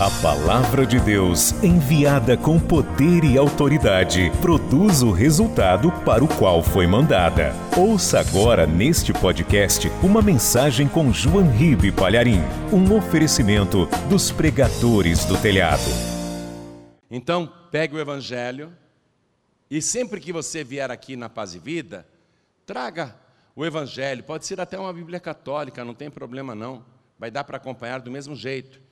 A palavra de Deus, enviada com poder e autoridade, produz o resultado para o qual foi mandada. Ouça agora neste podcast uma mensagem com João Ribe Palharim, um oferecimento dos pregadores do telhado. Então, pegue o evangelho e sempre que você vier aqui na Paz e Vida, traga o evangelho. Pode ser até uma Bíblia católica, não tem problema não. Vai dar para acompanhar do mesmo jeito.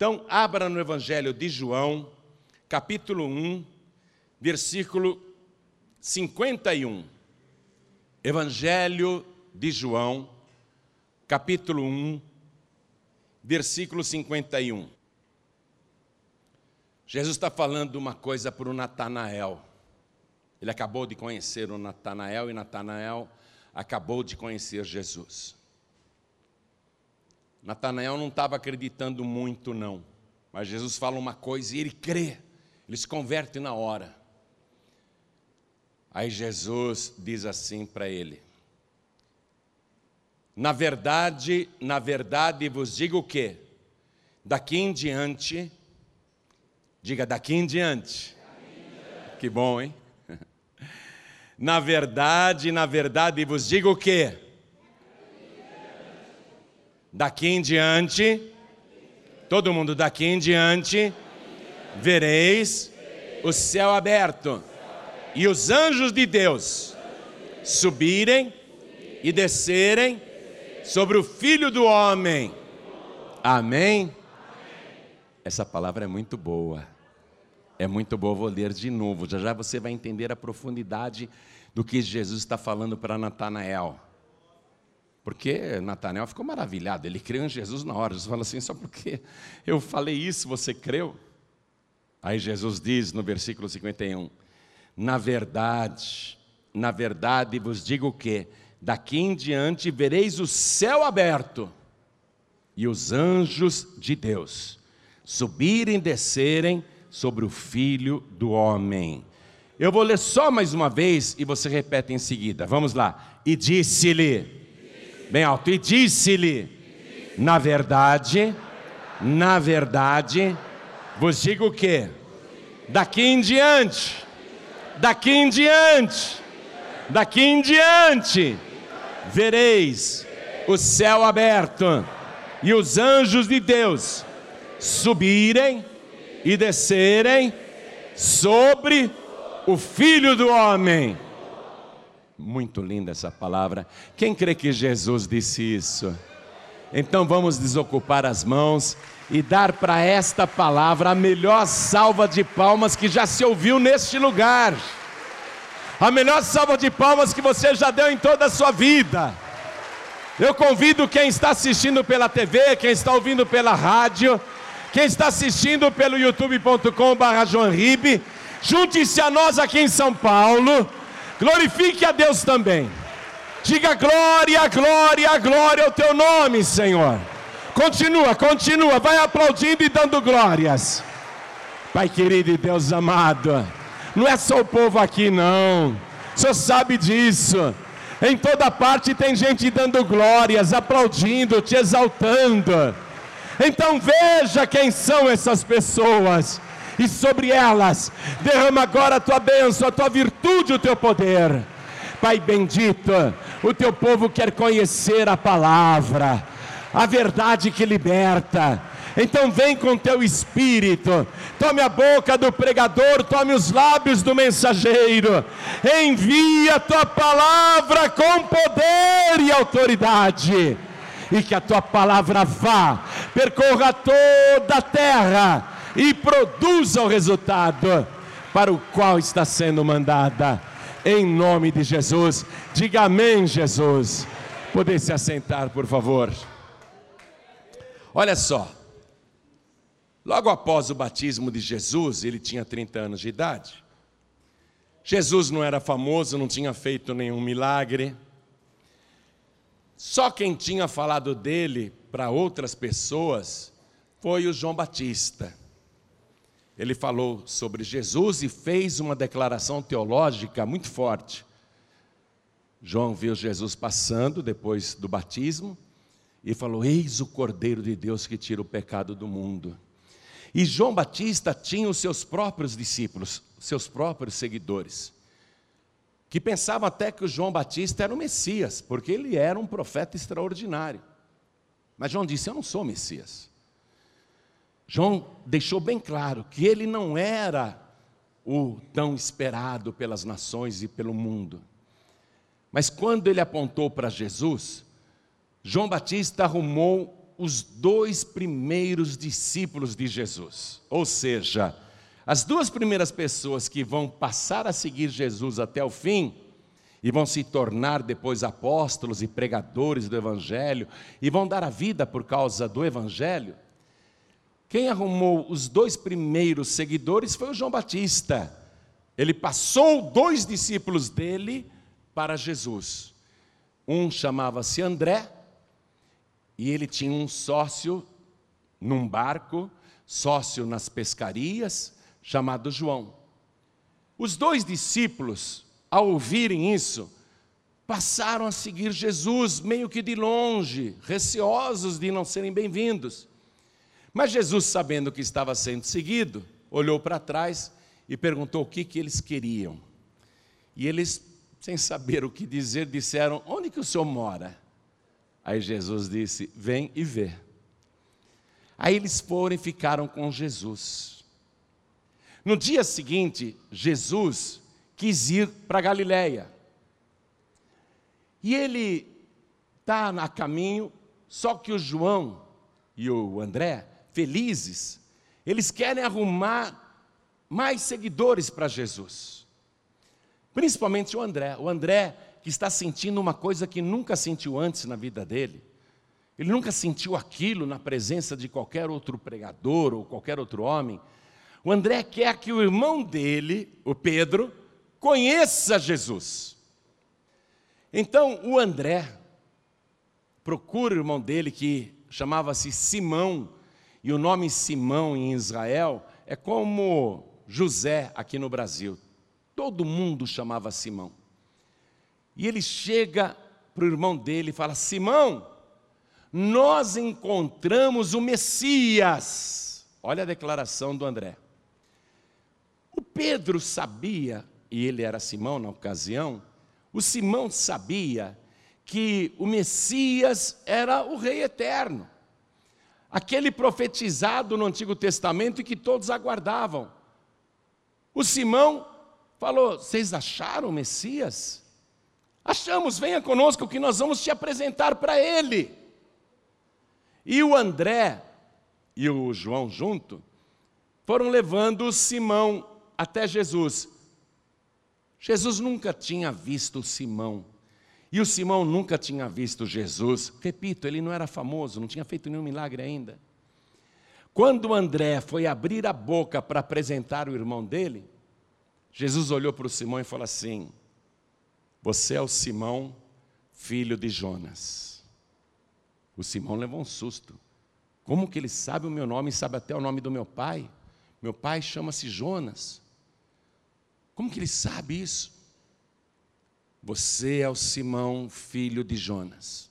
Então, abra no Evangelho de João, capítulo 1, versículo 51. Evangelho de João, capítulo 1, versículo 51. Jesus está falando uma coisa para o Natanael. Ele acabou de conhecer o Natanael e Natanael acabou de conhecer Jesus. Natanael não estava acreditando muito, não. Mas Jesus fala uma coisa e ele crê, ele se converte na hora. Aí Jesus diz assim para ele: Na verdade, na verdade vos digo o quê? Daqui em diante, diga daqui em diante. Que bom, hein? Na verdade, na verdade vos digo o quê? Daqui em diante, todo mundo daqui em diante, vereis o céu aberto e os anjos de Deus subirem e descerem sobre o filho do homem. Amém? Essa palavra é muito boa. É muito boa, vou ler de novo. Já já você vai entender a profundidade do que Jesus está falando para Natanael. Porque Natanael ficou maravilhado, ele creu em Jesus na hora. Jesus fala assim: só porque eu falei isso, você creu? Aí Jesus diz no versículo 51: Na verdade, na verdade vos digo que? Daqui em diante vereis o céu aberto e os anjos de Deus subirem e descerem sobre o filho do homem. Eu vou ler só mais uma vez e você repete em seguida. Vamos lá. E disse-lhe bem alto, e disse-lhe: Na verdade, na verdade, vos digo o que? Daqui em diante, daqui em diante, daqui em diante, vereis o céu aberto e os anjos de Deus subirem e descerem sobre o Filho do Homem. Muito linda essa palavra. Quem crê que Jesus disse isso? Então vamos desocupar as mãos e dar para esta palavra a melhor salva de palmas que já se ouviu neste lugar. A melhor salva de palmas que você já deu em toda a sua vida. Eu convido quem está assistindo pela TV, quem está ouvindo pela rádio, quem está assistindo pelo youtube.com/barra junte-se a nós aqui em São Paulo Glorifique a Deus também. Diga glória, glória, glória ao teu nome, Senhor. Continua, continua, vai aplaudindo e dando glórias. Pai querido e Deus amado, não é só o povo aqui, não. O Senhor sabe disso. Em toda parte tem gente dando glórias, aplaudindo, te exaltando. Então veja quem são essas pessoas e sobre elas derrama agora a tua bênção, a tua virtude, o teu poder. Pai bendito, o teu povo quer conhecer a palavra, a verdade que liberta. Então vem com teu espírito, tome a boca do pregador, tome os lábios do mensageiro, envia a tua palavra com poder e autoridade, e que a tua palavra vá, percorra toda a terra, e produza o resultado para o qual está sendo mandada. Em nome de Jesus, diga amém, Jesus. Poder se assentar, por favor. Olha só, logo após o batismo de Jesus, ele tinha 30 anos de idade. Jesus não era famoso, não tinha feito nenhum milagre. Só quem tinha falado dele para outras pessoas foi o João Batista ele falou sobre Jesus e fez uma declaração teológica muito forte. João viu Jesus passando depois do batismo e falou: Eis o Cordeiro de Deus que tira o pecado do mundo. E João Batista tinha os seus próprios discípulos, seus próprios seguidores, que pensavam até que o João Batista era o Messias, porque ele era um profeta extraordinário. Mas João disse: Eu não sou Messias. João deixou bem claro que ele não era o tão esperado pelas nações e pelo mundo. Mas quando ele apontou para Jesus, João Batista arrumou os dois primeiros discípulos de Jesus. Ou seja, as duas primeiras pessoas que vão passar a seguir Jesus até o fim e vão se tornar depois apóstolos e pregadores do Evangelho e vão dar a vida por causa do Evangelho. Quem arrumou os dois primeiros seguidores foi o João Batista. Ele passou dois discípulos dele para Jesus. Um chamava-se André e ele tinha um sócio num barco, sócio nas pescarias, chamado João. Os dois discípulos, ao ouvirem isso, passaram a seguir Jesus meio que de longe, receosos de não serem bem-vindos. Mas Jesus, sabendo que estava sendo seguido, olhou para trás e perguntou o que, que eles queriam. E eles, sem saber o que dizer, disseram: Onde que o senhor mora? Aí Jesus disse: Vem e vê. Aí eles foram e ficaram com Jesus. No dia seguinte, Jesus quis ir para Galiléia. E ele está a caminho, só que o João e o André, felizes, eles querem arrumar mais seguidores para Jesus. Principalmente o André. O André que está sentindo uma coisa que nunca sentiu antes na vida dele. Ele nunca sentiu aquilo na presença de qualquer outro pregador ou qualquer outro homem. O André quer que o irmão dele, o Pedro, conheça Jesus. Então o André procura o irmão dele que chamava-se Simão, e o nome Simão em Israel é como José aqui no Brasil. Todo mundo chamava Simão. E ele chega para o irmão dele e fala: Simão, nós encontramos o Messias. Olha a declaração do André. O Pedro sabia, e ele era Simão na ocasião, o Simão sabia que o Messias era o Rei eterno, aquele profetizado no Antigo Testamento e que todos aguardavam. O Simão falou: Vocês acharam o Messias? Achamos, venha conosco que nós vamos te apresentar para ele. E o André e o João junto foram levando o Simão até Jesus. Jesus nunca tinha visto Simão. E o Simão nunca tinha visto Jesus. Repito, ele não era famoso, não tinha feito nenhum milagre ainda. Quando André foi abrir a boca para apresentar o irmão dele, Jesus olhou para o Simão e falou assim: você é o Simão, filho de Jonas. O Simão levou um susto. Como que ele sabe o meu nome e sabe até o nome do meu pai? Meu pai chama-se Jonas. Como que ele sabe isso? Você é o Simão, filho de Jonas.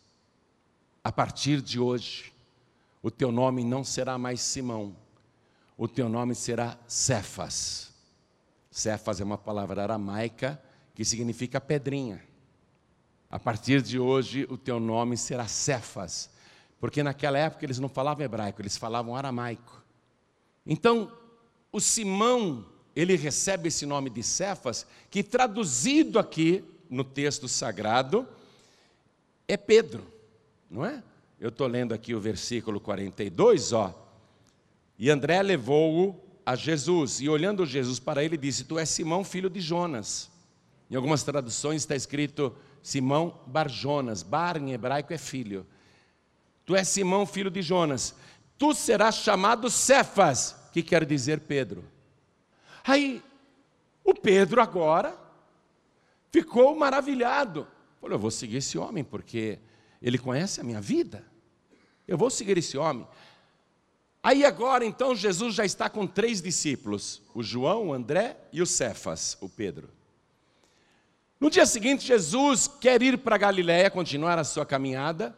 A partir de hoje, o teu nome não será mais Simão, o teu nome será Cefas. Cefas é uma palavra aramaica que significa pedrinha. A partir de hoje, o teu nome será Cefas, porque naquela época eles não falavam hebraico, eles falavam aramaico. Então, o Simão, ele recebe esse nome de Cefas, que traduzido aqui no texto sagrado, é Pedro, não é? Eu estou lendo aqui o versículo 42, ó. E André levou-o a Jesus, e olhando Jesus para ele, disse: Tu és Simão, filho de Jonas. Em algumas traduções está escrito Simão Barjonas. Bar em hebraico é filho. Tu és Simão, filho de Jonas. Tu serás chamado Cefas, que quer dizer Pedro. Aí, o Pedro agora ficou maravilhado. Falou: Eu vou seguir esse homem, porque ele conhece a minha vida. Eu vou seguir esse homem. Aí agora, então, Jesus já está com três discípulos: o João, o André e o Cefas, o Pedro. No dia seguinte, Jesus quer ir para Galiléia, continuar a sua caminhada,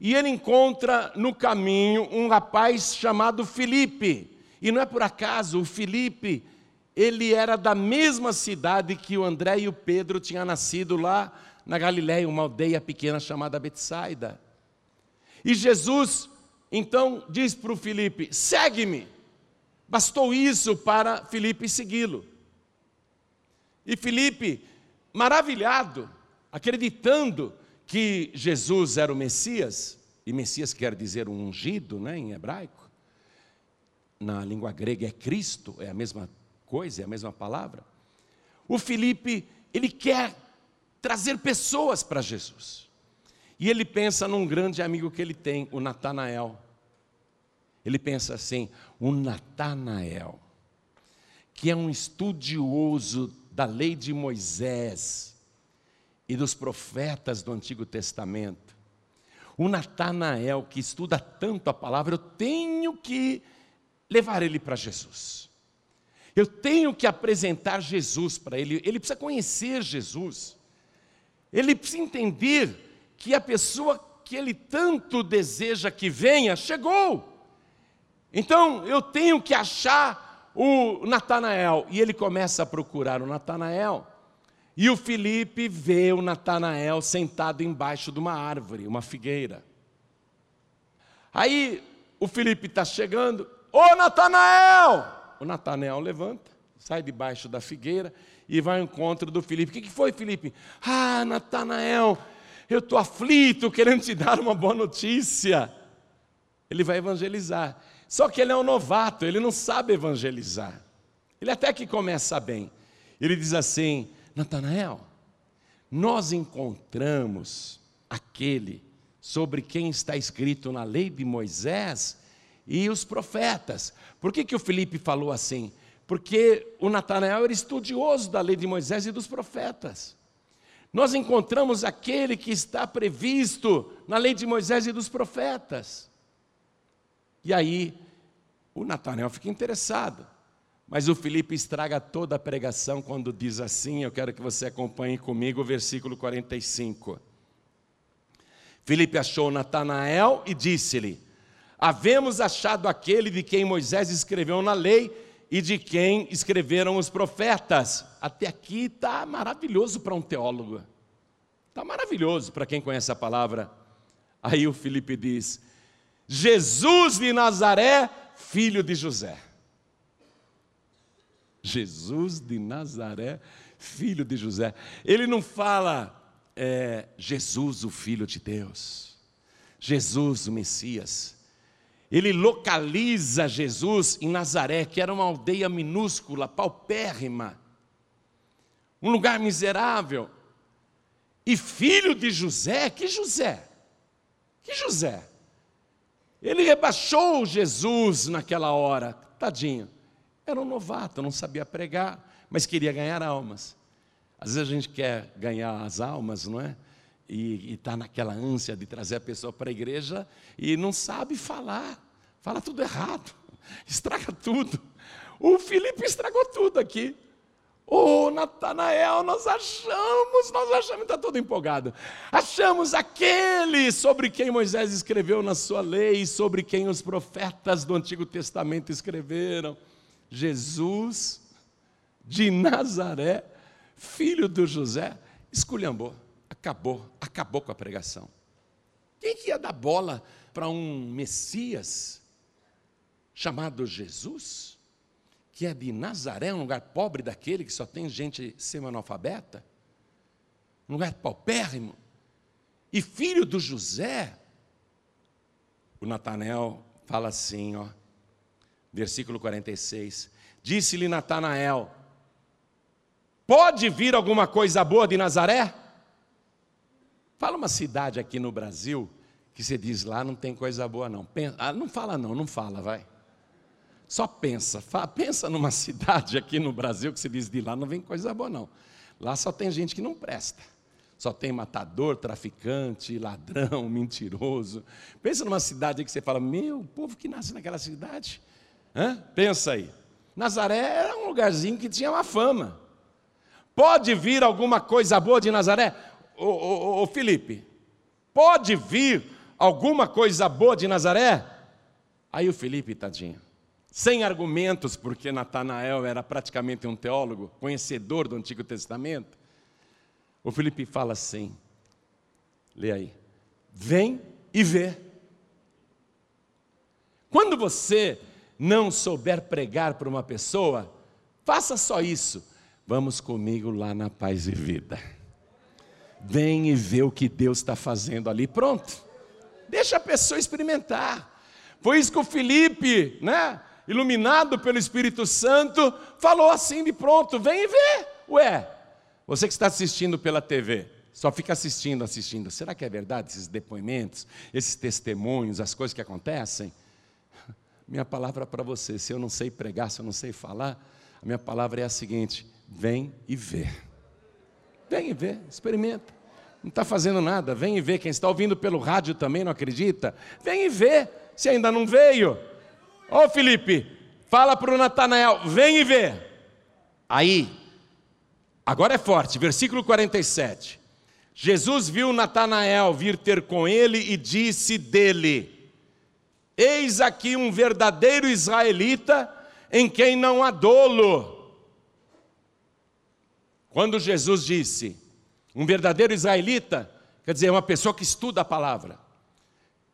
e ele encontra no caminho um rapaz chamado Filipe. E não é por acaso, o Felipe, ele era da mesma cidade que o André e o Pedro tinham nascido lá na Galiléia, uma aldeia pequena chamada Betsaida. E Jesus, então, diz para o Felipe: segue-me. Bastou isso para Felipe segui-lo. E Felipe, maravilhado, acreditando que Jesus era o Messias, e Messias quer dizer um ungido, né, em hebraico. Na língua grega é Cristo, é a mesma coisa, é a mesma palavra. O Felipe, ele quer trazer pessoas para Jesus. E ele pensa num grande amigo que ele tem, o Natanael. Ele pensa assim: o Natanael, que é um estudioso da lei de Moisés e dos profetas do Antigo Testamento. O Natanael, que estuda tanto a palavra, eu tenho que levar ele para Jesus. Eu tenho que apresentar Jesus para ele. Ele precisa conhecer Jesus. Ele precisa entender que a pessoa que ele tanto deseja que venha chegou. Então eu tenho que achar o Natanael. E ele começa a procurar o Natanael. E o Felipe vê o Natanael sentado embaixo de uma árvore, uma figueira. Aí o Felipe está chegando, ô Natanael! O Natanael levanta, sai debaixo da figueira e vai ao encontro do Felipe. O que, que foi, Felipe? Ah, Natanael, eu estou aflito, querendo te dar uma boa notícia. Ele vai evangelizar. Só que ele é um novato, ele não sabe evangelizar. Ele até que começa bem. Ele diz assim: Natanael, nós encontramos aquele sobre quem está escrito na lei de Moisés e os profetas. Por que, que o Felipe falou assim? Porque o Natanael era estudioso da lei de Moisés e dos profetas. Nós encontramos aquele que está previsto na lei de Moisés e dos profetas. E aí, o Natanael fica interessado. Mas o Felipe estraga toda a pregação quando diz assim, eu quero que você acompanhe comigo o versículo 45. Felipe achou Natanael e disse-lhe: Havemos achado aquele de quem Moisés escreveu na lei e de quem escreveram os profetas. Até aqui está maravilhoso para um teólogo. Está maravilhoso para quem conhece a palavra. Aí o Felipe diz: Jesus de Nazaré, filho de José. Jesus de Nazaré, filho de José. Ele não fala é, Jesus, o Filho de Deus, Jesus, o Messias. Ele localiza Jesus em Nazaré, que era uma aldeia minúscula, paupérrima, um lugar miserável. E filho de José, que José? Que José? Ele rebaixou Jesus naquela hora, tadinho. Era um novato, não sabia pregar, mas queria ganhar almas. Às vezes a gente quer ganhar as almas, não é? E está naquela ânsia de trazer a pessoa para a igreja e não sabe falar, fala tudo errado, estraga tudo. O Felipe estragou tudo aqui. Ô oh, Natanael, nós achamos, nós achamos, está todo empolgado. Achamos aquele sobre quem Moisés escreveu na sua lei, sobre quem os profetas do Antigo Testamento escreveram. Jesus de Nazaré, filho do José, esculhambou, acabou, acabou com a pregação. Quem que ia dar bola para um Messias chamado Jesus, que é de Nazaré, um lugar pobre daquele que só tem gente semi-analfabeta, um lugar paupérrimo, e filho do José? O Natanel fala assim, ó, versículo 46. Disse-lhe Natanael: Pode vir alguma coisa boa de Nazaré? Fala uma cidade aqui no Brasil que você diz lá não tem coisa boa não. Pensa, ah, não fala não, não fala, vai. Só pensa, fala, pensa numa cidade aqui no Brasil que você diz de lá não vem coisa boa não. Lá só tem gente que não presta. Só tem matador, traficante, ladrão, mentiroso. Pensa numa cidade que você fala, meu, o povo que nasce naquela cidade Hã? Pensa aí. Nazaré era um lugarzinho que tinha uma fama. Pode vir alguma coisa boa de Nazaré? Ô, ô, ô, Felipe, pode vir alguma coisa boa de Nazaré? Aí o Felipe, tadinho, sem argumentos, porque Natanael era praticamente um teólogo, conhecedor do Antigo Testamento, o Felipe fala assim: lê aí, vem e vê. Quando você não souber pregar para uma pessoa, faça só isso. Vamos comigo lá na paz e vida. Vem e vê o que Deus está fazendo ali. Pronto. Deixa a pessoa experimentar. Foi isso que o Felipe, né? iluminado pelo Espírito Santo, falou assim de pronto: vem e vê. Ué, você que está assistindo pela TV, só fica assistindo, assistindo. Será que é verdade esses depoimentos, esses testemunhos, as coisas que acontecem? Minha palavra para você, se eu não sei pregar, se eu não sei falar, a minha palavra é a seguinte: vem e vê. Vem e vê, experimenta. Não está fazendo nada, vem e vê. Quem está ouvindo pelo rádio também não acredita? Vem e vê, se ainda não veio. Ô oh, Felipe, fala para o Natanael, vem e vê. Aí, agora é forte, versículo 47. Jesus viu Natanael vir ter com ele e disse dele: Eis aqui um verdadeiro israelita em quem não há dolo. Quando Jesus disse, um verdadeiro israelita, quer dizer, uma pessoa que estuda a palavra,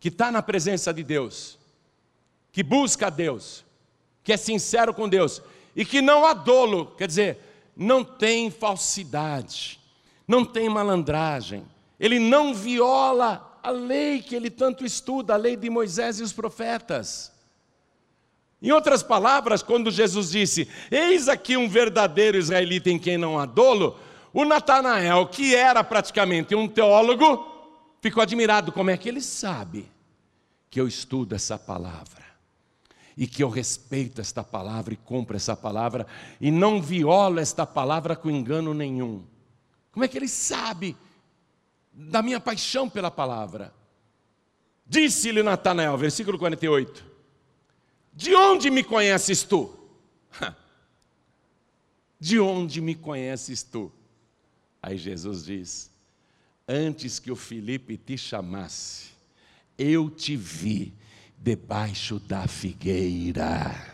que está na presença de Deus, que busca a Deus, que é sincero com Deus e que não há dolo, quer dizer, não tem falsidade, não tem malandragem, ele não viola a lei que ele tanto estuda, a lei de Moisés e os profetas. Em outras palavras, quando Jesus disse: Eis aqui um verdadeiro israelita em quem não há dolo, o Natanael, que era praticamente um teólogo, ficou admirado: como é que ele sabe que eu estudo essa palavra? e que eu respeito esta palavra e cumpro essa palavra e não violo esta palavra com engano nenhum. Como é que ele sabe da minha paixão pela palavra? Disse-lhe Natanael, versículo 48: De onde me conheces tu? De onde me conheces tu? Aí Jesus diz: Antes que o Felipe te chamasse, eu te vi debaixo da figueira.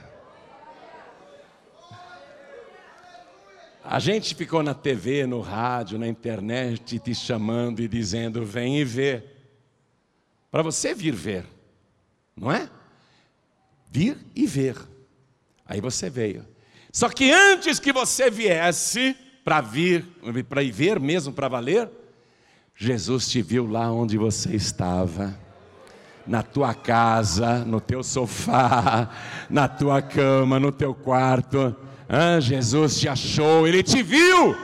A gente ficou na TV, no rádio, na internet te chamando e dizendo: vem e vê. Para você vir ver, não é? Vir e ver. Aí você veio. Só que antes que você viesse para vir, para ir ver mesmo para valer, Jesus te viu lá onde você estava na tua casa, no teu sofá, na tua cama, no teu quarto. Ah, Jesus te achou, ele te viu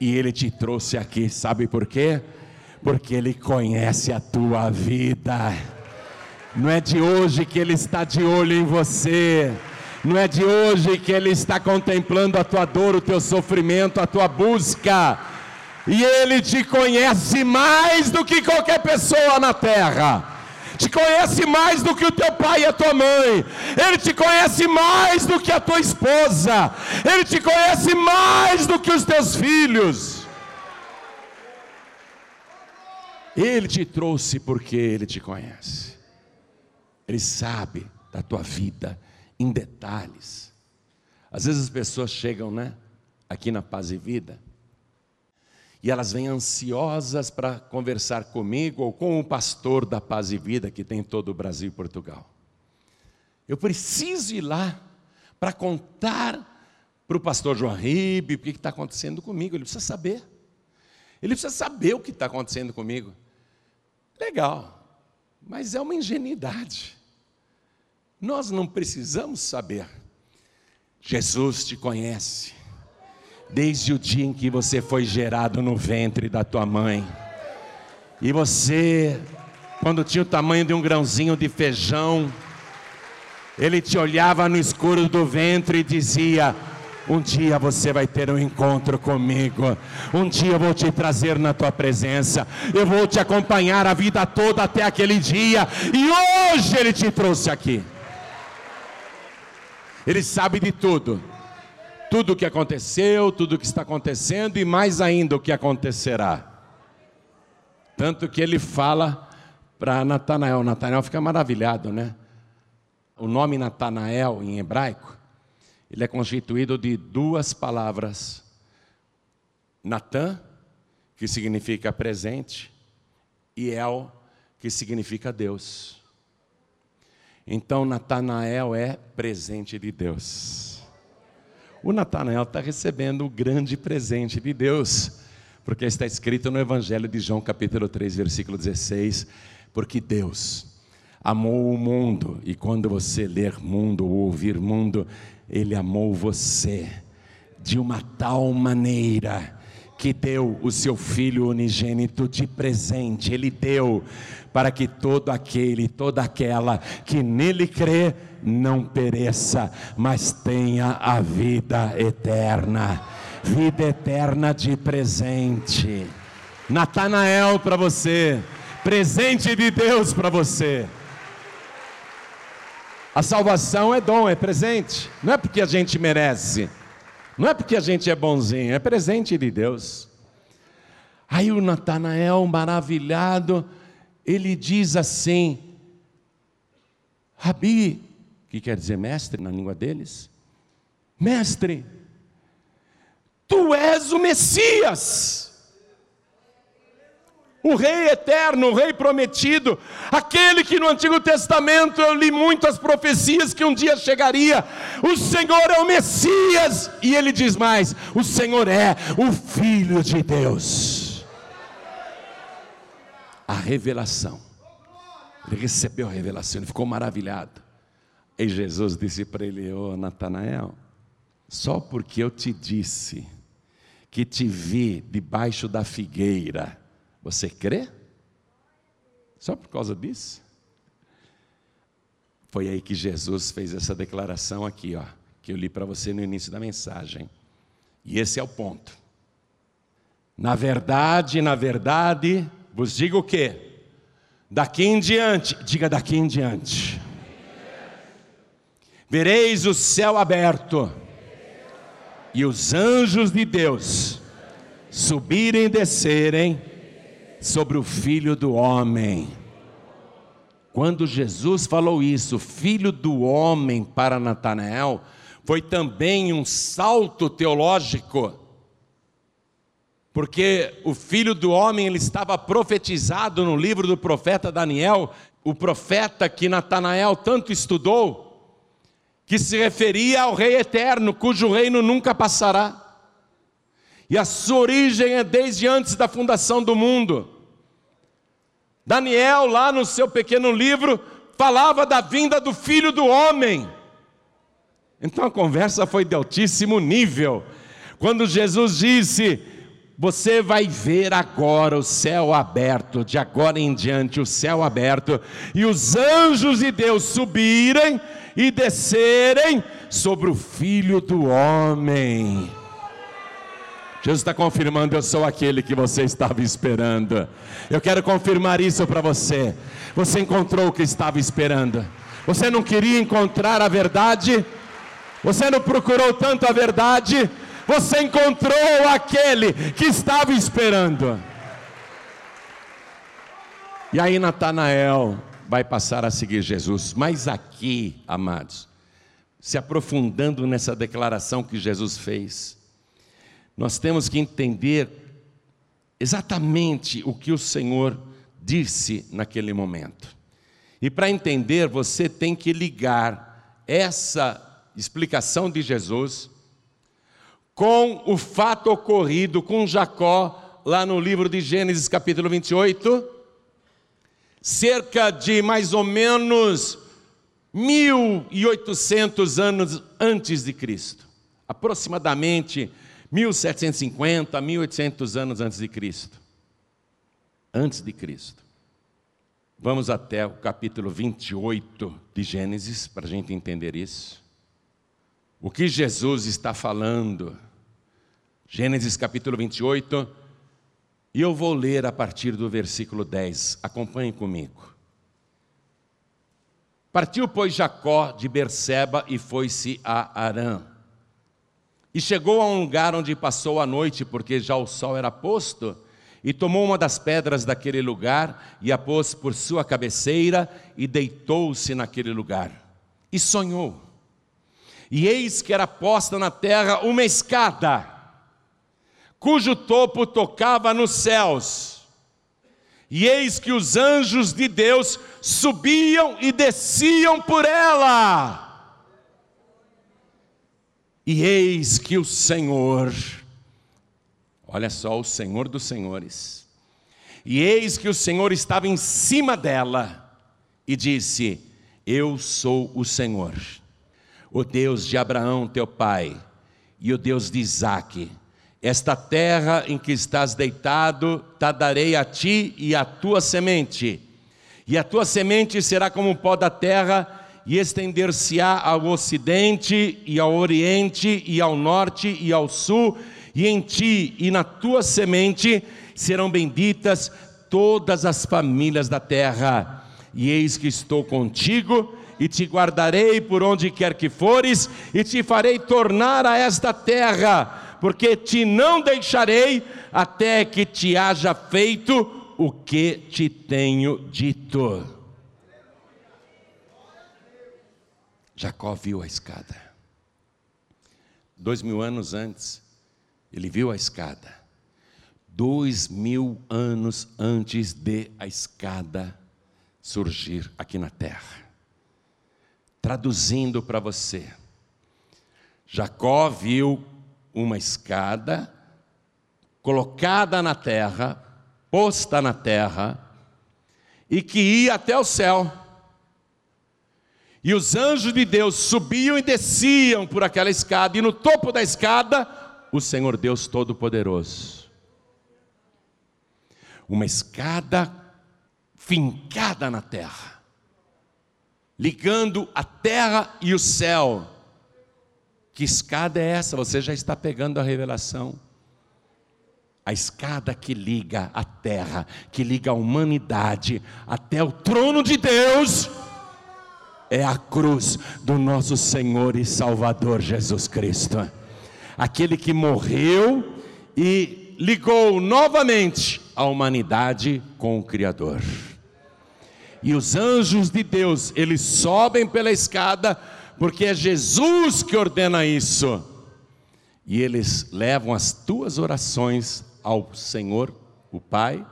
e ele te trouxe aqui, sabe por quê? Porque ele conhece a tua vida. Não é de hoje que ele está de olho em você. Não é de hoje que ele está contemplando a tua dor, o teu sofrimento, a tua busca. E ele te conhece mais do que qualquer pessoa na terra te conhece mais do que o teu pai e a tua mãe, Ele te conhece mais do que a tua esposa, Ele te conhece mais do que os teus filhos. Ele te trouxe porque Ele te conhece, Ele sabe da tua vida em detalhes. Às vezes as pessoas chegam, né, aqui na Paz e Vida, e elas vêm ansiosas para conversar comigo ou com o pastor da Paz e Vida que tem em todo o Brasil e Portugal. Eu preciso ir lá para contar para o pastor João Ribe o que está acontecendo comigo. Ele precisa saber. Ele precisa saber o que está acontecendo comigo. Legal, mas é uma ingenuidade. Nós não precisamos saber. Jesus te conhece desde o dia em que você foi gerado no ventre da tua mãe. E você, quando tinha o tamanho de um grãozinho de feijão, ele te olhava no escuro do ventre e dizia: Um dia você vai ter um encontro comigo. Um dia eu vou te trazer na tua presença. Eu vou te acompanhar a vida toda até aquele dia. E hoje ele te trouxe aqui. Ele sabe de tudo tudo o que aconteceu, tudo o que está acontecendo e mais ainda o que acontecerá. Tanto que ele fala para Natanael, Natanael fica maravilhado, né? O nome Natanael em hebraico, ele é constituído de duas palavras. Natan, que significa presente, e El, que significa Deus. Então Natanael é presente de Deus. O Natanael está recebendo o grande presente de Deus, porque está escrito no Evangelho de João, capítulo 3, versículo 16: porque Deus amou o mundo, e quando você ler mundo ou ouvir mundo, Ele amou você de uma tal maneira que deu o seu Filho unigênito de presente, Ele deu para que todo aquele, toda aquela que nele crê, não pereça, mas tenha a vida eterna vida eterna de presente. Natanael para você presente de Deus para você. A salvação é dom, é presente. Não é porque a gente merece. Não é porque a gente é bonzinho, é presente de Deus. Aí o Natanael, maravilhado, ele diz assim: Rabi, que quer dizer mestre na língua deles? Mestre, tu és o Messias o Rei eterno, o Rei prometido, aquele que no Antigo Testamento eu li muitas profecias que um dia chegaria. O Senhor é o Messias, e ele diz mais: o Senhor é o Filho de Deus. A revelação, ele recebeu a revelação, ele ficou maravilhado. E Jesus disse para ele: Ô oh, Natanael, só porque eu te disse que te vi debaixo da figueira, você crê? Só por causa disso? Foi aí que Jesus fez essa declaração aqui, ó, que eu li para você no início da mensagem. E esse é o ponto. Na verdade, na verdade, vos digo o quê? Daqui em diante, diga daqui em diante. Vereis o céu aberto e os anjos de Deus subirem e descerem sobre o filho do homem. Quando Jesus falou isso, filho do homem, para Natanael, foi também um salto teológico, porque o filho do homem ele estava profetizado no livro do profeta Daniel, o profeta que Natanael tanto estudou, que se referia ao Rei eterno, cujo reino nunca passará. E a sua origem é desde antes da fundação do mundo. Daniel, lá no seu pequeno livro, falava da vinda do filho do homem. Então a conversa foi de altíssimo nível. Quando Jesus disse: Você vai ver agora o céu aberto, de agora em diante o céu aberto, e os anjos de Deus subirem e descerem sobre o filho do homem. Jesus está confirmando: eu sou aquele que você estava esperando. Eu quero confirmar isso para você. Você encontrou o que estava esperando. Você não queria encontrar a verdade? Você não procurou tanto a verdade? Você encontrou aquele que estava esperando. E aí Natanael vai passar a seguir Jesus. Mas aqui, amados, se aprofundando nessa declaração que Jesus fez, nós temos que entender exatamente o que o Senhor disse naquele momento. E para entender, você tem que ligar essa explicação de Jesus com o fato ocorrido com Jacó, lá no livro de Gênesis, capítulo 28, cerca de mais ou menos 1800 anos antes de Cristo, aproximadamente 1750, 1800 anos antes de Cristo. Antes de Cristo. Vamos até o capítulo 28 de Gênesis para a gente entender isso. O que Jesus está falando? Gênesis capítulo 28, e eu vou ler a partir do versículo 10. Acompanhe comigo. Partiu, pois, Jacó de Berseba e foi-se a Arã. E chegou a um lugar onde passou a noite, porque já o sol era posto, e tomou uma das pedras daquele lugar e a pôs por sua cabeceira e deitou-se naquele lugar. e sonhou. E eis que era posta na terra uma escada, cujo topo tocava nos céus. E eis que os anjos de Deus subiam e desciam por ela. E eis que o Senhor, olha só, o Senhor dos Senhores, e eis que o Senhor estava em cima dela e disse: Eu sou o Senhor, o Deus de Abraão, teu pai, e o Deus de Isaque. Esta terra em que estás deitado, te darei a ti e a tua semente. E a tua semente será como o pó da terra, e estender-se-á ao ocidente, e ao oriente, e ao norte, e ao sul, e em ti e na tua semente serão benditas todas as famílias da terra. E eis que estou contigo, e te guardarei por onde quer que fores, e te farei tornar a esta terra, porque te não deixarei até que te haja feito o que te tenho dito. Jacó viu a escada. Dois mil anos antes, ele viu a escada. Dois mil anos antes de a escada surgir aqui na terra. Traduzindo para você, Jacó viu uma escada colocada na terra, posta na terra, e que ia até o céu. E os anjos de Deus subiam e desciam por aquela escada, e no topo da escada, o Senhor Deus Todo-Poderoso. Uma escada fincada na terra, ligando a terra e o céu. Que escada é essa? Você já está pegando a revelação a escada que liga a terra, que liga a humanidade até o trono de Deus, é a cruz do nosso Senhor e Salvador Jesus Cristo. Aquele que morreu e ligou novamente a humanidade com o Criador. E os anjos de Deus, eles sobem pela escada, porque é Jesus que ordena isso. E eles levam as tuas orações ao Senhor, o Pai,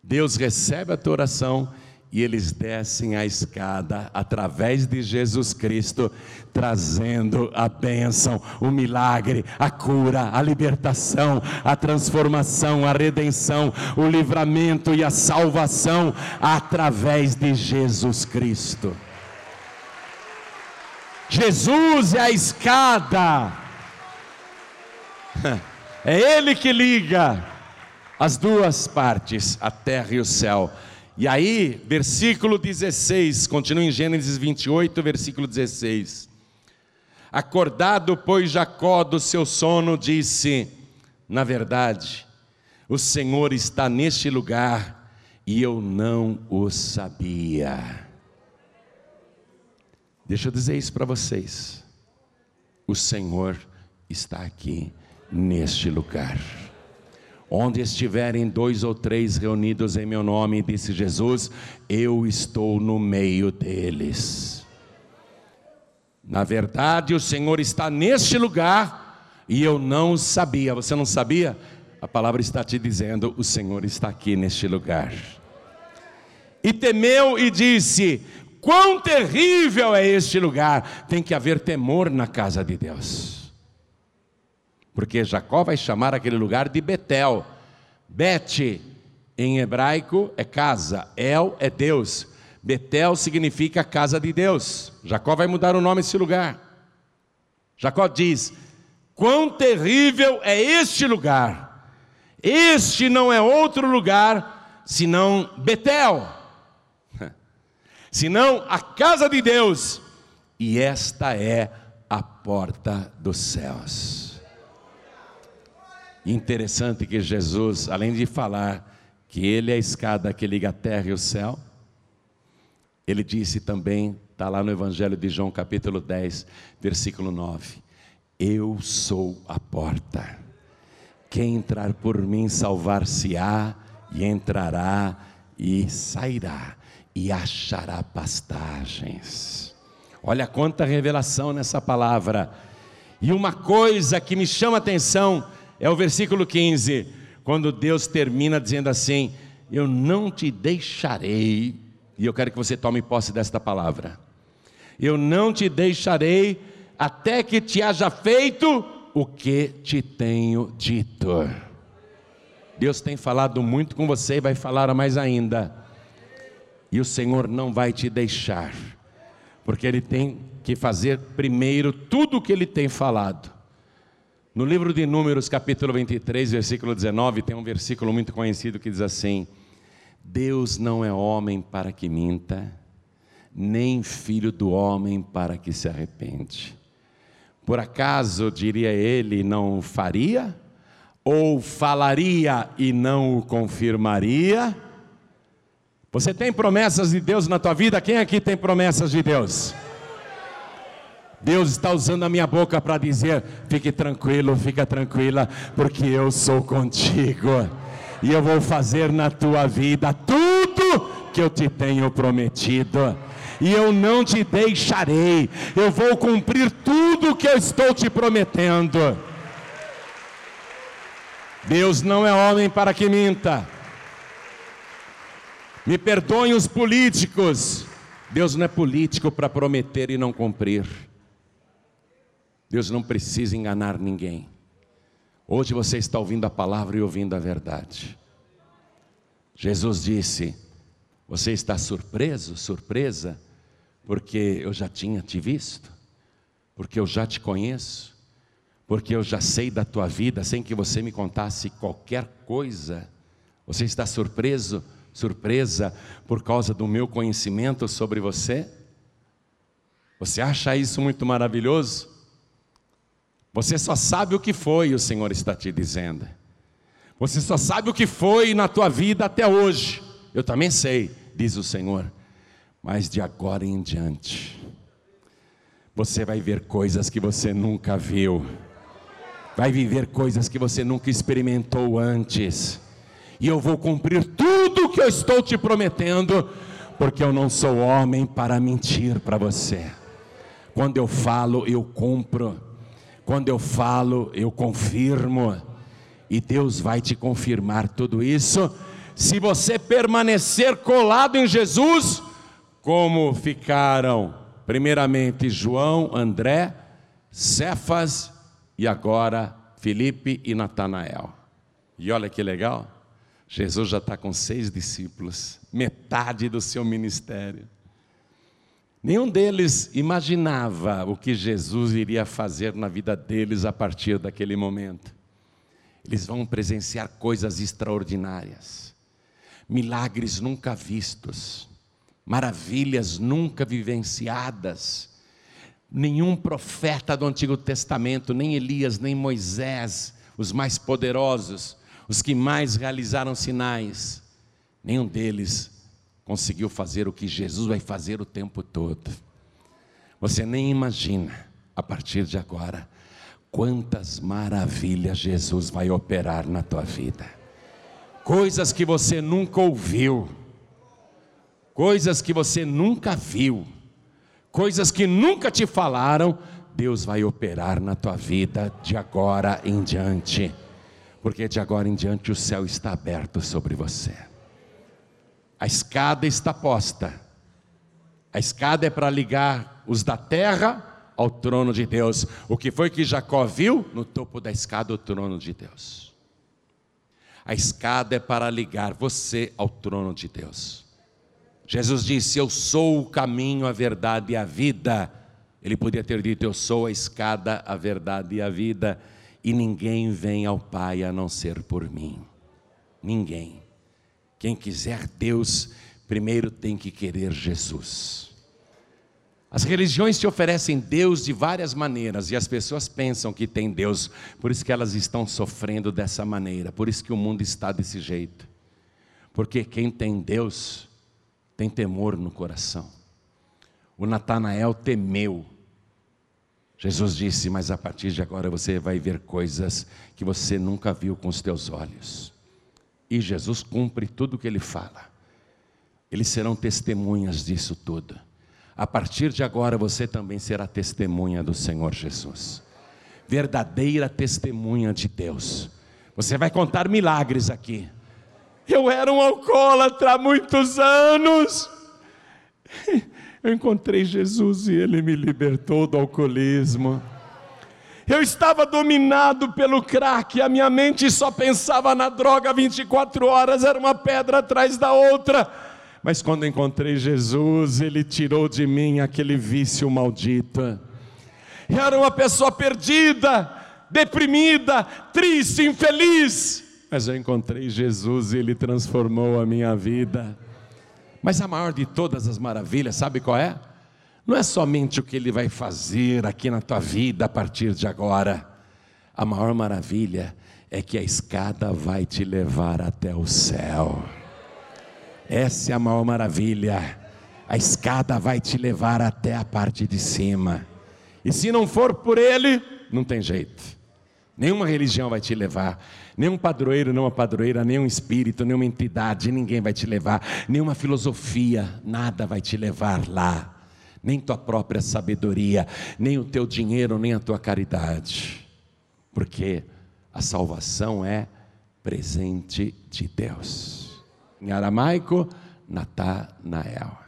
Deus recebe a tua oração e eles descem a escada através de Jesus Cristo, trazendo a bênção, o milagre, a cura, a libertação, a transformação, a redenção, o livramento e a salvação através de Jesus Cristo. Jesus é a escada. É Ele que liga as duas partes, a terra e o céu. E aí, versículo 16, continua em Gênesis 28, versículo 16. Acordado, pois, Jacó do seu sono, disse: Na verdade, o Senhor está neste lugar e eu não o sabia. Deixa eu dizer isso para vocês. O Senhor está aqui neste lugar. Onde estiverem dois ou três reunidos em meu nome, disse Jesus, eu estou no meio deles. Na verdade, o Senhor está neste lugar e eu não sabia. Você não sabia? A palavra está te dizendo: o Senhor está aqui neste lugar. E temeu e disse: Quão terrível é este lugar! Tem que haver temor na casa de Deus porque Jacó vai chamar aquele lugar de Betel. Bet em hebraico é casa, El é Deus. Betel significa casa de Deus. Jacó vai mudar o nome desse lugar. Jacó diz: Quão terrível é este lugar! Este não é outro lugar senão Betel, senão a casa de Deus, e esta é a porta dos céus. Interessante que Jesus, além de falar que Ele é a escada que liga a terra e o céu, Ele disse também, está lá no Evangelho de João, capítulo 10, versículo 9: Eu sou a porta. Quem entrar por mim salvar-se-á, e entrará e sairá, e achará pastagens. Olha quanta revelação nessa palavra. E uma coisa que me chama a atenção é o versículo 15, quando Deus termina dizendo assim: Eu não te deixarei, e eu quero que você tome posse desta palavra. Eu não te deixarei até que te haja feito o que te tenho dito. Deus tem falado muito com você e vai falar mais ainda. E o Senhor não vai te deixar, porque Ele tem que fazer primeiro tudo o que Ele tem falado. No livro de Números, capítulo 23, versículo 19, tem um versículo muito conhecido que diz assim: Deus não é homem para que minta, nem filho do homem para que se arrepende. Por acaso, diria ele, não faria? Ou falaria e não o confirmaria? Você tem promessas de Deus na tua vida? Quem aqui tem promessas de Deus? Deus está usando a minha boca para dizer: fique tranquilo, fica tranquila, porque eu sou contigo e eu vou fazer na tua vida tudo que eu te tenho prometido. E eu não te deixarei, eu vou cumprir tudo que eu estou te prometendo. Deus não é homem para que minta. Me perdoem os políticos. Deus não é político para prometer e não cumprir. Deus não precisa enganar ninguém. Hoje você está ouvindo a palavra e ouvindo a verdade. Jesus disse: Você está surpreso, surpresa, porque eu já tinha te visto, porque eu já te conheço, porque eu já sei da tua vida sem que você me contasse qualquer coisa. Você está surpreso, surpresa por causa do meu conhecimento sobre você? Você acha isso muito maravilhoso? Você só sabe o que foi, o Senhor está te dizendo. Você só sabe o que foi na tua vida até hoje. Eu também sei, diz o Senhor. Mas de agora em diante, você vai ver coisas que você nunca viu. Vai viver coisas que você nunca experimentou antes. E eu vou cumprir tudo o que eu estou te prometendo, porque eu não sou homem para mentir para você. Quando eu falo, eu cumpro. Quando eu falo, eu confirmo, e Deus vai te confirmar tudo isso, se você permanecer colado em Jesus, como ficaram, primeiramente João, André, Cefas e agora Felipe e Natanael. E olha que legal, Jesus já está com seis discípulos, metade do seu ministério. Nenhum deles imaginava o que Jesus iria fazer na vida deles a partir daquele momento. Eles vão presenciar coisas extraordinárias, milagres nunca vistos, maravilhas nunca vivenciadas. Nenhum profeta do Antigo Testamento, nem Elias, nem Moisés, os mais poderosos, os que mais realizaram sinais, nenhum deles conseguiu fazer o que Jesus vai fazer o tempo todo. Você nem imagina, a partir de agora, quantas maravilhas Jesus vai operar na tua vida. Coisas que você nunca ouviu, coisas que você nunca viu, coisas que nunca te falaram, Deus vai operar na tua vida de agora em diante, porque de agora em diante o céu está aberto sobre você. A escada está posta. A escada é para ligar os da terra ao trono de Deus. O que foi que Jacó viu? No topo da escada, o trono de Deus. A escada é para ligar você ao trono de Deus. Jesus disse: Eu sou o caminho, a verdade e a vida. Ele podia ter dito: Eu sou a escada, a verdade e a vida. E ninguém vem ao Pai a não ser por mim. Ninguém. Quem quiser Deus, primeiro tem que querer Jesus. As religiões te oferecem Deus de várias maneiras e as pessoas pensam que tem Deus, por isso que elas estão sofrendo dessa maneira, por isso que o mundo está desse jeito. Porque quem tem Deus tem temor no coração. O Natanael temeu. Jesus disse: Mas a partir de agora você vai ver coisas que você nunca viu com os teus olhos. E Jesus cumpre tudo o que ele fala. Eles serão testemunhas disso tudo. a partir de agora você também será testemunha do Senhor Jesus. Verdadeira testemunha de Deus. Você vai contar milagres aqui. Eu era um alcoólatra há muitos anos. Eu encontrei Jesus e ele me libertou do alcoolismo. Eu estava dominado pelo crack, a minha mente só pensava na droga 24 horas, era uma pedra atrás da outra. Mas quando encontrei Jesus, Ele tirou de mim aquele vício maldito. Eu era uma pessoa perdida, deprimida, triste, infeliz. Mas eu encontrei Jesus e Ele transformou a minha vida. Mas a maior de todas as maravilhas, sabe qual é? Não é somente o que Ele vai fazer aqui na tua vida a partir de agora. A maior maravilha é que a escada vai te levar até o céu. Essa é a maior maravilha. A escada vai te levar até a parte de cima. E se não for por Ele, não tem jeito. Nenhuma religião vai te levar, nenhum padroeiro, nenhuma padroeira, nenhum espírito, nenhuma entidade, ninguém vai te levar, nenhuma filosofia, nada vai te levar lá nem tua própria sabedoria, nem o teu dinheiro, nem a tua caridade, porque a salvação é presente de Deus. Em aramaico, Natanael,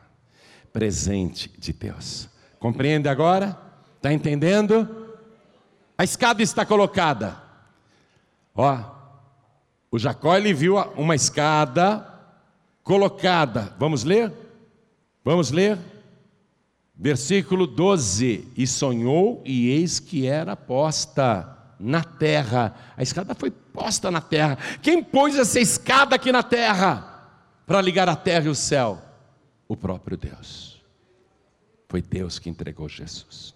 presente de Deus. Compreende agora? Está entendendo? A escada está colocada. Ó, o Jacó ele viu uma escada colocada. Vamos ler? Vamos ler? Versículo 12: E sonhou, e eis que era posta na terra. A escada foi posta na terra. Quem pôs essa escada aqui na terra para ligar a terra e o céu? O próprio Deus. Foi Deus que entregou Jesus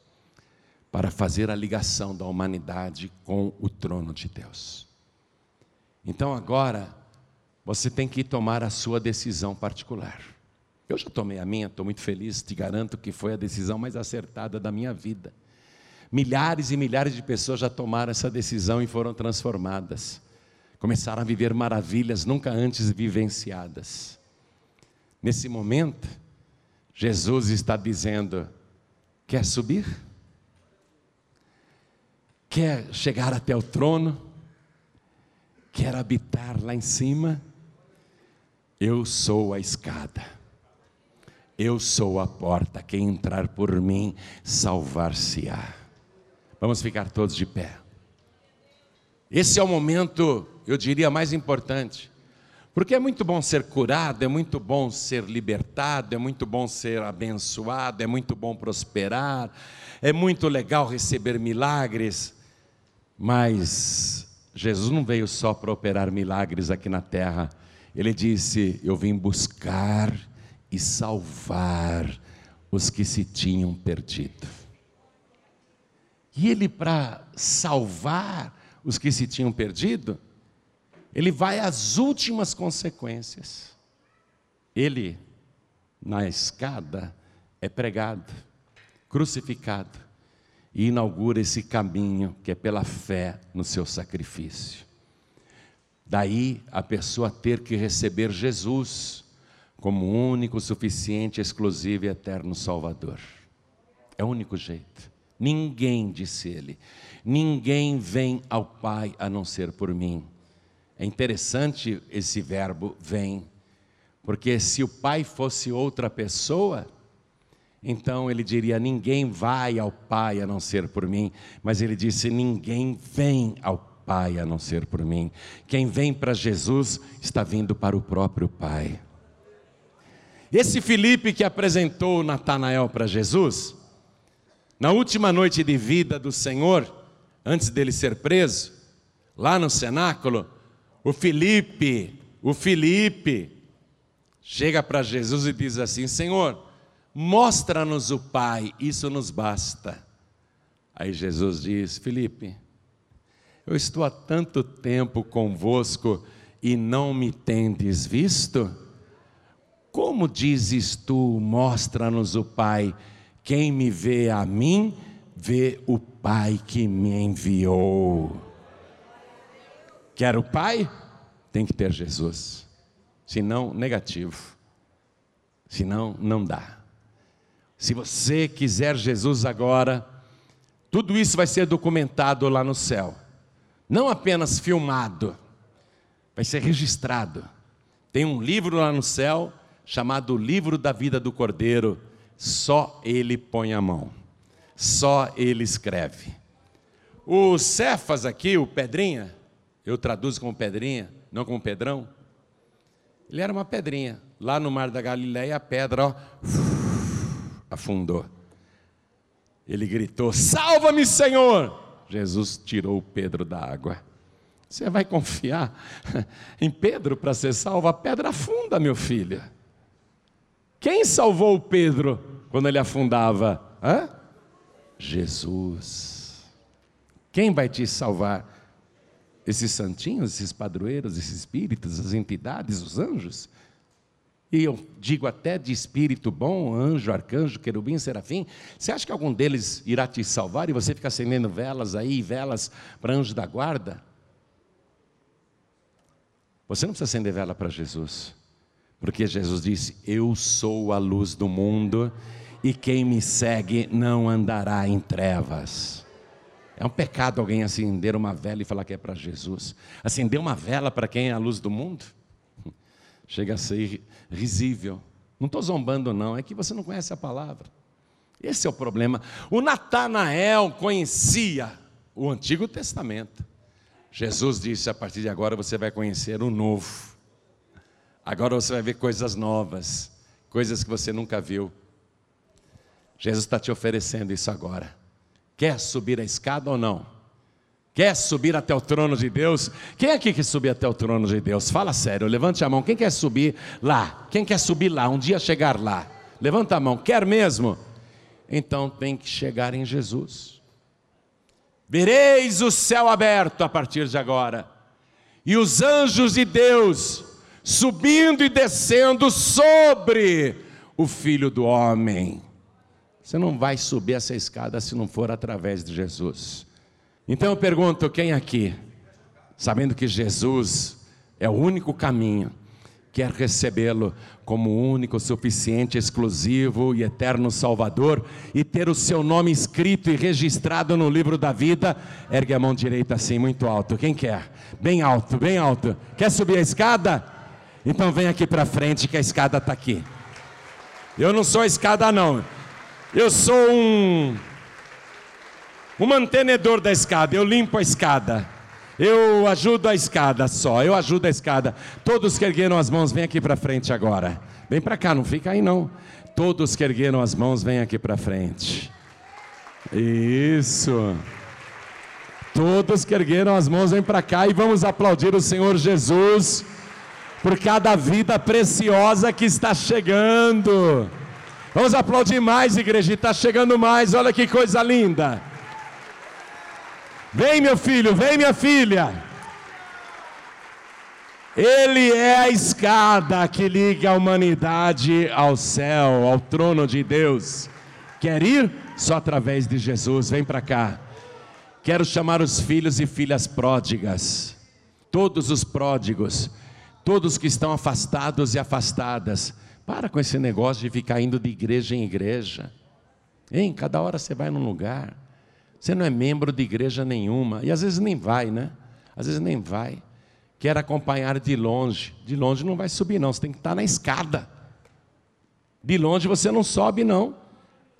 para fazer a ligação da humanidade com o trono de Deus. Então agora você tem que tomar a sua decisão particular. Eu já tomei a minha, estou muito feliz, te garanto que foi a decisão mais acertada da minha vida. Milhares e milhares de pessoas já tomaram essa decisão e foram transformadas. Começaram a viver maravilhas nunca antes vivenciadas. Nesse momento, Jesus está dizendo: quer subir? Quer chegar até o trono? Quer habitar lá em cima? Eu sou a escada. Eu sou a porta, quem entrar por mim salvar-se-á. Vamos ficar todos de pé. Esse é o momento, eu diria, mais importante. Porque é muito bom ser curado, é muito bom ser libertado, é muito bom ser abençoado, é muito bom prosperar, é muito legal receber milagres, mas Jesus não veio só para operar milagres aqui na terra, ele disse: Eu vim buscar e salvar os que se tinham perdido. E ele, para salvar os que se tinham perdido, ele vai às últimas consequências. Ele, na escada, é pregado, crucificado, e inaugura esse caminho que é pela fé no seu sacrifício. Daí a pessoa ter que receber Jesus como único, suficiente, exclusivo e eterno Salvador. É o único jeito. Ninguém, disse ele, ninguém vem ao Pai a não ser por mim. É interessante esse verbo vem, porque se o Pai fosse outra pessoa, então ele diria: ninguém vai ao Pai a não ser por mim, mas ele disse: ninguém vem ao Pai a não ser por mim. Quem vem para Jesus está vindo para o próprio Pai. Esse Felipe que apresentou Natanael para Jesus, na última noite de vida do Senhor, antes dele ser preso, lá no cenáculo, o Felipe, o Felipe, chega para Jesus e diz assim: Senhor, mostra-nos o Pai, isso nos basta. Aí Jesus diz: Felipe, eu estou há tanto tempo convosco e não me tendes visto? Como dizes tu, mostra-nos o Pai? Quem me vê a mim, vê o Pai que me enviou. Quer o Pai? Tem que ter Jesus. Senão, negativo. Senão, não dá. Se você quiser Jesus agora, tudo isso vai ser documentado lá no céu. Não apenas filmado, vai ser registrado. Tem um livro lá no céu chamado Livro da Vida do Cordeiro. Só ele põe a mão, só ele escreve. O Cefas aqui, o Pedrinha, eu traduzo como Pedrinha, não como Pedrão. Ele era uma pedrinha. Lá no Mar da Galileia, a pedra ó, afundou. Ele gritou: Salva-me, Senhor! Jesus tirou Pedro da água. Você vai confiar em Pedro para ser salvo? A pedra afunda, meu filho. Quem salvou Pedro quando ele afundava? Hã? Jesus. Quem vai te salvar? Esses santinhos, esses padroeiros, esses espíritos, as entidades, os anjos? e eu digo até de espírito bom, anjo, arcanjo, querubim, serafim, você acha que algum deles irá te salvar e você fica acendendo velas aí, velas para anjo da guarda? Você não precisa acender vela para Jesus, porque Jesus disse: Eu sou a luz do mundo e quem me segue não andará em trevas. É um pecado alguém acender uma vela e falar que é para Jesus. Acender uma vela para quem é a luz do mundo? Chega a ser risível. Não estou zombando, não, é que você não conhece a palavra. Esse é o problema. O Natanael conhecia o Antigo Testamento. Jesus disse: a partir de agora você vai conhecer o novo. Agora você vai ver coisas novas, coisas que você nunca viu. Jesus está te oferecendo isso agora. Quer subir a escada ou não? Quer subir até o trono de Deus? Quem aqui quer subir até o trono de Deus? Fala sério, levante a mão. Quem quer subir lá? Quem quer subir lá? Um dia chegar lá? Levanta a mão. Quer mesmo? Então tem que chegar em Jesus. Vereis o céu aberto a partir de agora, e os anjos de Deus subindo e descendo sobre o filho do homem. Você não vai subir essa escada se não for através de Jesus. Então eu pergunto: quem aqui, sabendo que Jesus é o único caminho, quer recebê-lo como único, suficiente, exclusivo e eterno Salvador e ter o seu nome escrito e registrado no livro da vida? Ergue a mão direita assim, muito alto. Quem quer? Bem alto, bem alto. Quer subir a escada? Então vem aqui para frente que a escada está aqui. Eu não sou a escada, não. Eu sou um o mantenedor da escada, eu limpo a escada. Eu ajudo a escada só, eu ajudo a escada. Todos que ergueram as mãos, vem aqui para frente agora. Vem para cá, não fica aí não. Todos que ergueram as mãos, vem aqui para frente. Isso. Todos que ergueram as mãos, vem para cá e vamos aplaudir o Senhor Jesus por cada vida preciosa que está chegando. Vamos aplaudir mais, igreja, está chegando mais. Olha que coisa linda. Vem, meu filho, vem, minha filha. Ele é a escada que liga a humanidade ao céu, ao trono de Deus. Quer ir? Só através de Jesus. Vem para cá. Quero chamar os filhos e filhas pródigas, todos os pródigos, todos que estão afastados e afastadas. Para com esse negócio de ficar indo de igreja em igreja. Hein? Cada hora você vai num lugar. Você não é membro de igreja nenhuma, e às vezes nem vai, né? Às vezes nem vai. Quer acompanhar de longe. De longe não vai subir, não. Você tem que estar na escada. De longe você não sobe, não.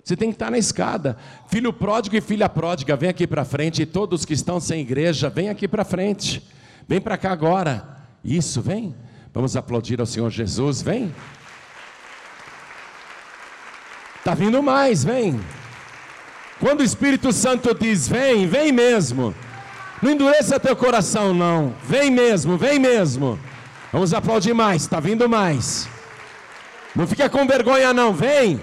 Você tem que estar na escada. Filho pródigo e filha pródiga, vem aqui para frente. E todos que estão sem igreja, vem aqui para frente. Vem para cá agora. Isso, vem. Vamos aplaudir ao Senhor Jesus, vem. Está vindo mais, vem. Quando o Espírito Santo diz: Vem, vem mesmo. Não endureça teu coração, não. Vem mesmo, vem mesmo. Vamos aplaudir mais, está vindo mais. Não fica com vergonha, não. Vem.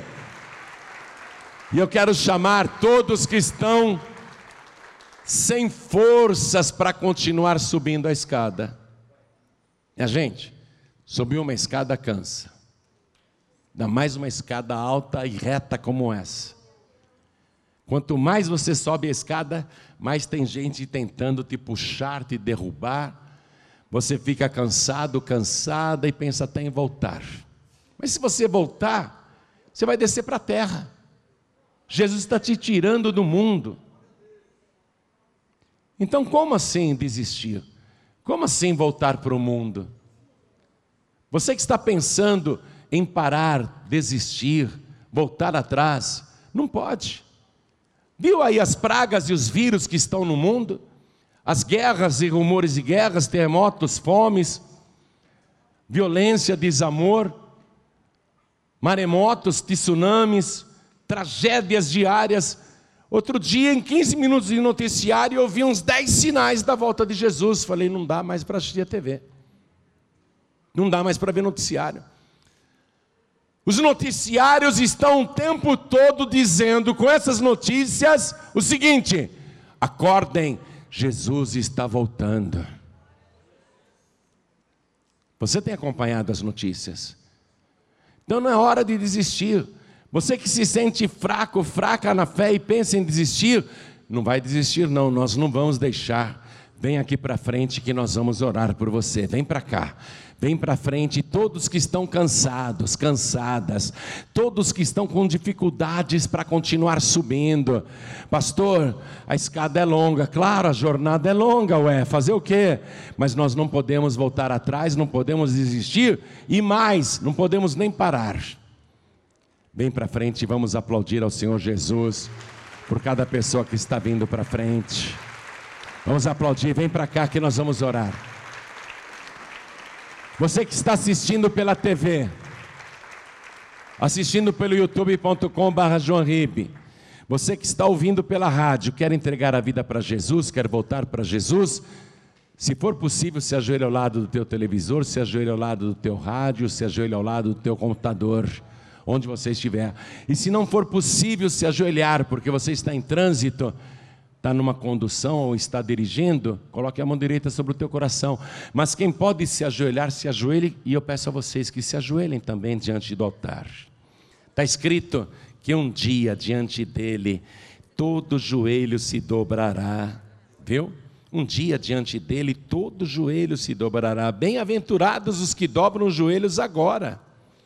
E eu quero chamar todos que estão sem forças para continuar subindo a escada. E a gente, subir uma escada cansa. Dá mais uma escada alta e reta como essa. Quanto mais você sobe a escada, mais tem gente tentando te puxar, te derrubar. Você fica cansado, cansada e pensa até em voltar. Mas se você voltar, você vai descer para a terra. Jesus está te tirando do mundo. Então, como assim desistir? Como assim voltar para o mundo? Você que está pensando em parar, desistir, voltar atrás, não pode. Viu aí as pragas e os vírus que estão no mundo? As guerras e rumores de guerras, terremotos, fomes, violência, desamor, maremotos, tsunamis, tragédias diárias. Outro dia, em 15 minutos de noticiário, eu vi uns 10 sinais da volta de Jesus. Falei, não dá mais para assistir a TV. Não dá mais para ver noticiário. Os noticiários estão o tempo todo dizendo com essas notícias o seguinte: acordem, Jesus está voltando. Você tem acompanhado as notícias? Então não é hora de desistir. Você que se sente fraco, fraca na fé e pensa em desistir, não vai desistir, não, nós não vamos deixar. Vem aqui para frente que nós vamos orar por você. Vem para cá. Vem para frente todos que estão cansados, cansadas, todos que estão com dificuldades para continuar subindo. Pastor, a escada é longa, claro, a jornada é longa, ué, fazer o quê? Mas nós não podemos voltar atrás, não podemos desistir e mais, não podemos nem parar. Vem para frente e vamos aplaudir ao Senhor Jesus por cada pessoa que está vindo para frente. Vamos aplaudir, vem para cá que nós vamos orar. Você que está assistindo pela TV, assistindo pelo youtube.com.br João você que está ouvindo pela rádio, quer entregar a vida para Jesus, quer voltar para Jesus, se for possível, se ajoelhe ao lado do teu televisor, se ajoelhe ao lado do teu rádio, se ajoelhe ao lado do teu computador, onde você estiver. E se não for possível se ajoelhar, porque você está em trânsito, está numa condução ou está dirigindo, coloque a mão direita sobre o teu coração. Mas quem pode se ajoelhar, se ajoelhe, e eu peço a vocês que se ajoelhem também diante do altar. Está escrito que um dia diante dele todo joelho se dobrará, viu? Um dia diante dele todo joelho se dobrará. Bem-aventurados os que dobram os joelhos agora.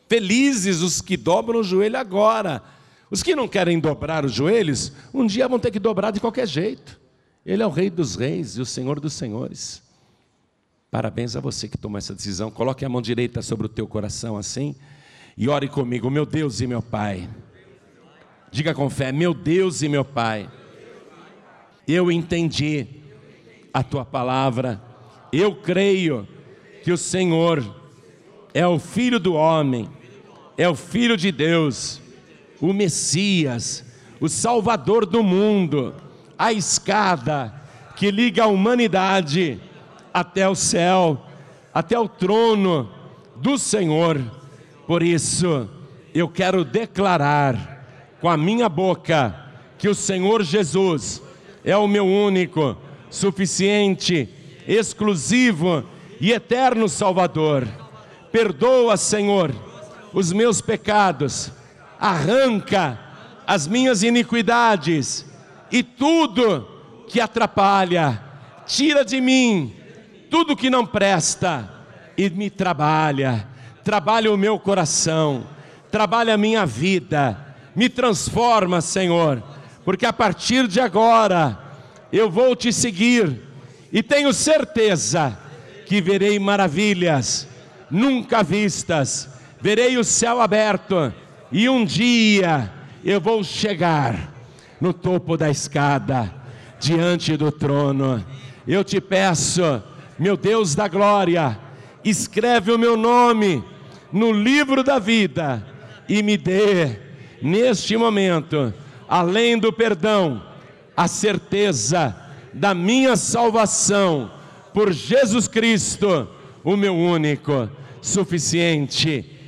Felizes os que dobram o joelho agora os que não querem dobrar os joelhos, um dia vão ter que dobrar de qualquer jeito. Ele é o Rei dos Reis e o Senhor dos Senhores. Parabéns a você que tomou essa decisão. Coloque a mão direita sobre o teu coração assim e ore comigo, meu Deus e meu Pai. Diga com fé, meu Deus e meu Pai. Eu entendi a tua palavra. Eu creio que o Senhor é o Filho do homem, é o Filho de Deus o Messias, o Salvador do mundo, a escada que liga a humanidade até o céu, até o trono do Senhor. Por isso, eu quero declarar com a minha boca que o Senhor Jesus é o meu único, suficiente, exclusivo e eterno Salvador. Perdoa, Senhor, os meus pecados arranca as minhas iniquidades e tudo que atrapalha, tira de mim tudo que não presta e me trabalha, trabalha o meu coração, trabalha a minha vida, me transforma, Senhor, porque a partir de agora eu vou te seguir e tenho certeza que verei maravilhas nunca vistas, verei o céu aberto e um dia eu vou chegar no topo da escada, diante do trono. Eu te peço, meu Deus da glória, escreve o meu nome no livro da vida e me dê, neste momento, além do perdão, a certeza da minha salvação por Jesus Cristo, o meu único, suficiente,